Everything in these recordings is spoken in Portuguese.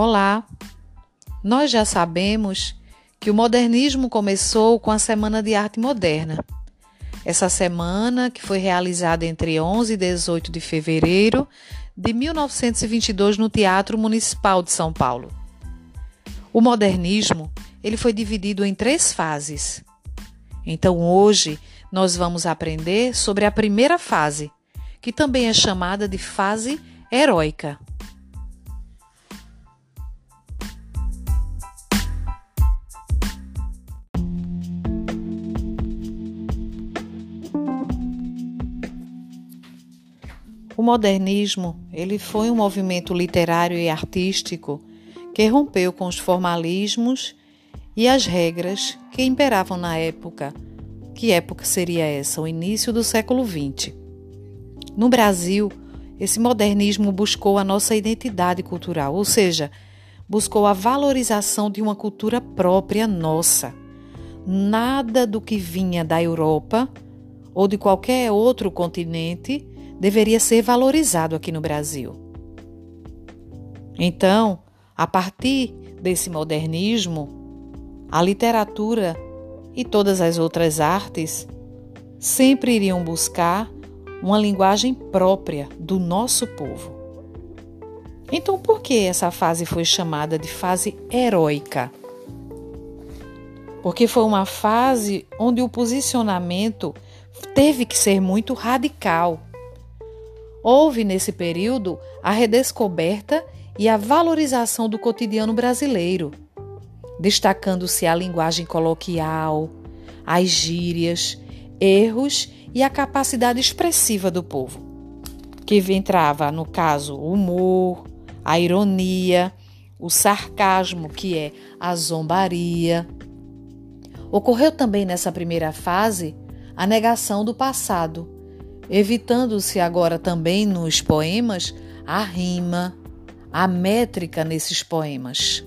Olá! Nós já sabemos que o modernismo começou com a Semana de Arte Moderna. Essa semana, que foi realizada entre 11 e 18 de fevereiro de 1922 no Teatro Municipal de São Paulo. O modernismo ele foi dividido em três fases. Então, hoje, nós vamos aprender sobre a primeira fase, que também é chamada de fase heróica. O modernismo, ele foi um movimento literário e artístico que rompeu com os formalismos e as regras que imperavam na época. Que época seria essa? O início do século XX. No Brasil, esse modernismo buscou a nossa identidade cultural, ou seja, buscou a valorização de uma cultura própria nossa. Nada do que vinha da Europa ou de qualquer outro continente deveria ser valorizado aqui no Brasil. Então, a partir desse modernismo, a literatura e todas as outras artes sempre iriam buscar uma linguagem própria do nosso povo. Então, por que essa fase foi chamada de fase heróica? Porque foi uma fase onde o posicionamento teve que ser muito radical Houve nesse período a redescoberta e a valorização do cotidiano brasileiro, destacando-se a linguagem coloquial, as gírias, erros e a capacidade expressiva do povo, que entrava, no caso, o humor, a ironia, o sarcasmo, que é a zombaria. Ocorreu também nessa primeira fase a negação do passado evitando-se agora também nos poemas a rima, a métrica nesses poemas.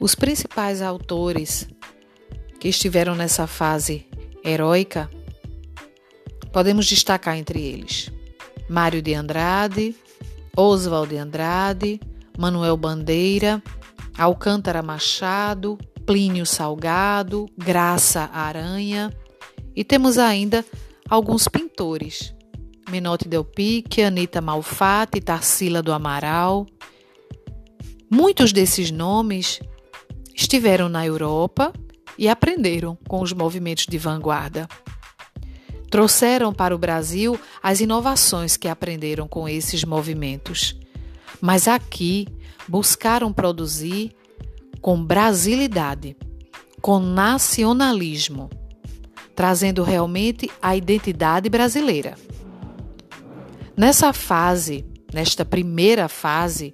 Os principais autores que estiveram nessa fase heróica, podemos destacar entre eles Mário de Andrade, Oswald de Andrade, Manuel Bandeira, Alcântara Machado, Plínio Salgado, Graça Aranha e temos ainda alguns pintores. Menotti Del Pique, Anita Malfatti, Tarsila do Amaral. Muitos desses nomes estiveram na Europa e aprenderam com os movimentos de vanguarda. Trouxeram para o Brasil as inovações que aprenderam com esses movimentos. Mas aqui buscaram produzir com brasilidade, com nacionalismo, trazendo realmente a identidade brasileira. Nessa fase, nesta primeira fase,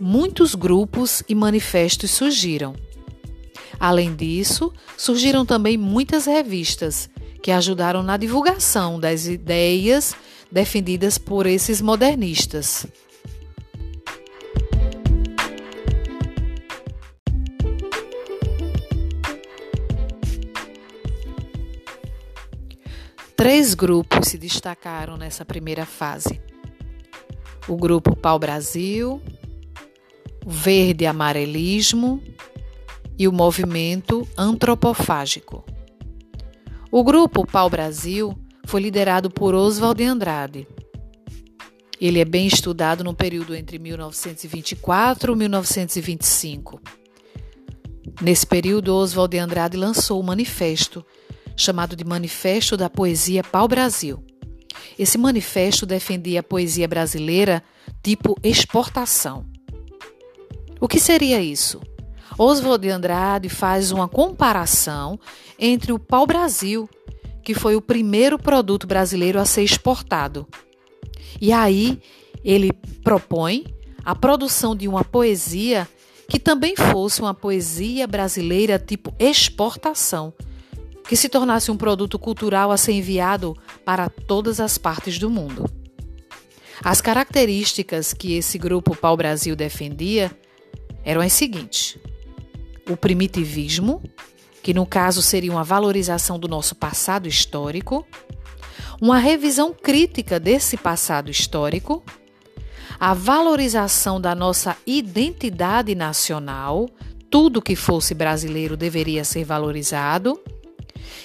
muitos grupos e manifestos surgiram. Além disso, surgiram também muitas revistas que ajudaram na divulgação das ideias defendidas por esses modernistas. Três grupos se destacaram nessa primeira fase: o grupo Pau Brasil, o Verde Amarelismo e o movimento antropofágico. O grupo Pau Brasil foi liderado por Oswald de Andrade. Ele é bem estudado no período entre 1924 e 1925. Nesse período, Oswald de Andrade lançou o manifesto, chamado de Manifesto da Poesia Pau Brasil. Esse manifesto defendia a poesia brasileira tipo exportação. O que seria isso? Oswald de Andrade faz uma comparação entre o pau-brasil, que foi o primeiro produto brasileiro a ser exportado. E aí ele propõe a produção de uma poesia que também fosse uma poesia brasileira tipo exportação, que se tornasse um produto cultural a ser enviado para todas as partes do mundo. As características que esse grupo Pau Brasil defendia eram as seguintes: o primitivismo, que no caso seria uma valorização do nosso passado histórico, uma revisão crítica desse passado histórico, a valorização da nossa identidade nacional, tudo que fosse brasileiro deveria ser valorizado.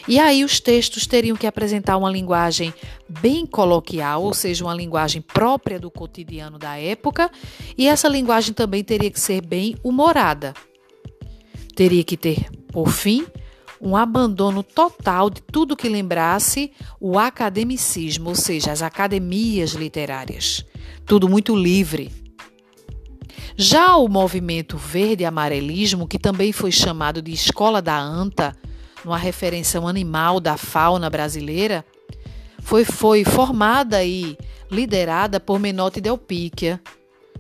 E aí os textos teriam que apresentar uma linguagem bem coloquial, ou seja, uma linguagem própria do cotidiano da época, e essa linguagem também teria que ser bem humorada. Teria que ter, por fim, um abandono total de tudo que lembrasse o academicismo, ou seja, as academias literárias. Tudo muito livre. Já o movimento verde-amarelismo, que também foi chamado de Escola da Anta, numa referência animal da fauna brasileira, foi, foi formada e liderada por Menotti Delpicchia.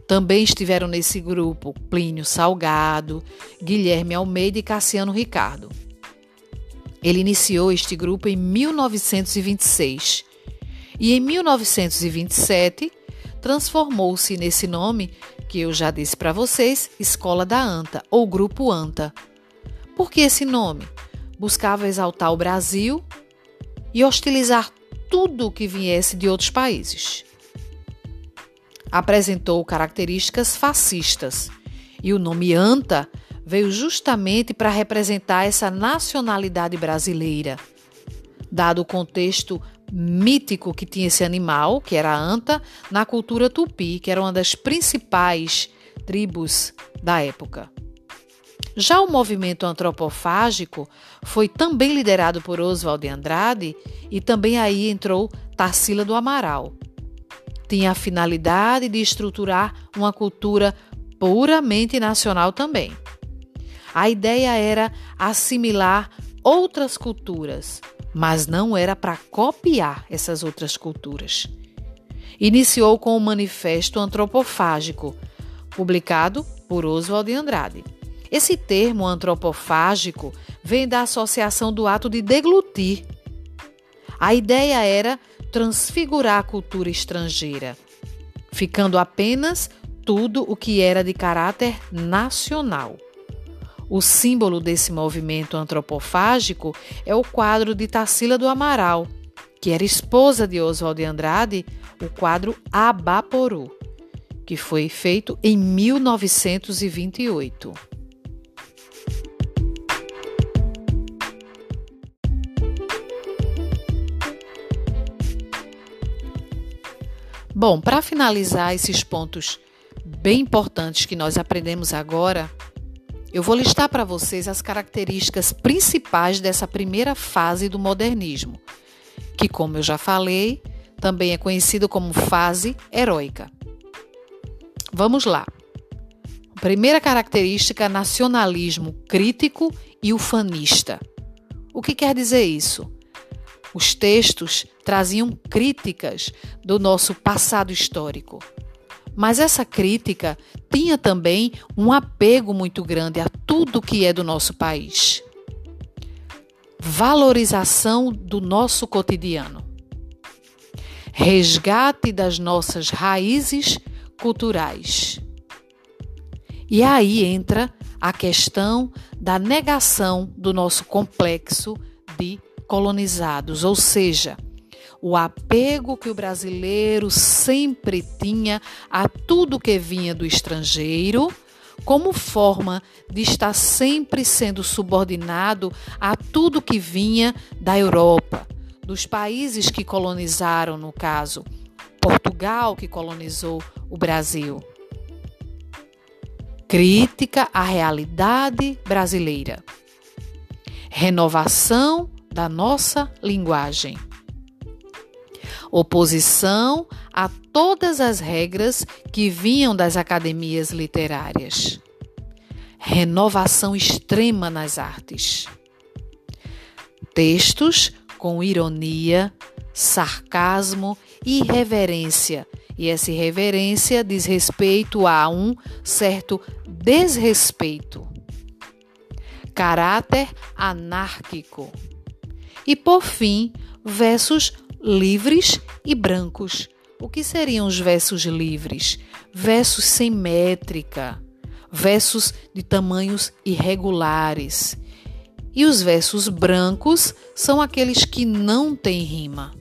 Também estiveram nesse grupo Plínio Salgado, Guilherme Almeida e Cassiano Ricardo. Ele iniciou este grupo em 1926 e em 1927 transformou-se nesse nome que eu já disse para vocês, Escola da Anta ou Grupo Anta. Por que esse nome? Buscava exaltar o Brasil e hostilizar tudo que viesse de outros países. Apresentou características fascistas e o nome Anta veio justamente para representar essa nacionalidade brasileira. Dado o contexto mítico que tinha esse animal, que era a anta, na cultura tupi, que era uma das principais tribos da época. Já o movimento antropofágico foi também liderado por Oswald de Andrade e também aí entrou Tarsila do Amaral. Tinha a finalidade de estruturar uma cultura puramente nacional também. A ideia era assimilar outras culturas, mas não era para copiar essas outras culturas. Iniciou com o Manifesto Antropofágico, publicado por Oswald de Andrade. Esse termo antropofágico vem da associação do ato de deglutir. A ideia era transfigurar a cultura estrangeira, ficando apenas tudo o que era de caráter nacional. O símbolo desse movimento antropofágico é o quadro de Tarsila do Amaral, que era esposa de Oswald de Andrade, o quadro Abaporu, que foi feito em 1928. Bom, para finalizar esses pontos bem importantes que nós aprendemos agora, eu vou listar para vocês as características principais dessa primeira fase do modernismo, que, como eu já falei, também é conhecido como fase heróica. Vamos lá. Primeira característica: nacionalismo crítico e ufanista. O que quer dizer isso? Os textos traziam críticas do nosso passado histórico, mas essa crítica tinha também um apego muito grande a tudo que é do nosso país. Valorização do nosso cotidiano. Resgate das nossas raízes culturais. E aí entra a questão da negação do nosso complexo de colonizados, ou seja, o apego que o brasileiro sempre tinha a tudo que vinha do estrangeiro, como forma de estar sempre sendo subordinado a tudo que vinha da Europa, dos países que colonizaram, no caso, Portugal, que colonizou o Brasil. Crítica à realidade brasileira. Renovação da nossa linguagem oposição a todas as regras que vinham das academias literárias, renovação extrema nas artes. Textos com ironia, sarcasmo e irreverência. E essa irreverência diz respeito a um certo desrespeito. Caráter anárquico. E por fim, versos livres e brancos. O que seriam os versos livres? Versos sem métrica, versos de tamanhos irregulares. E os versos brancos são aqueles que não têm rima.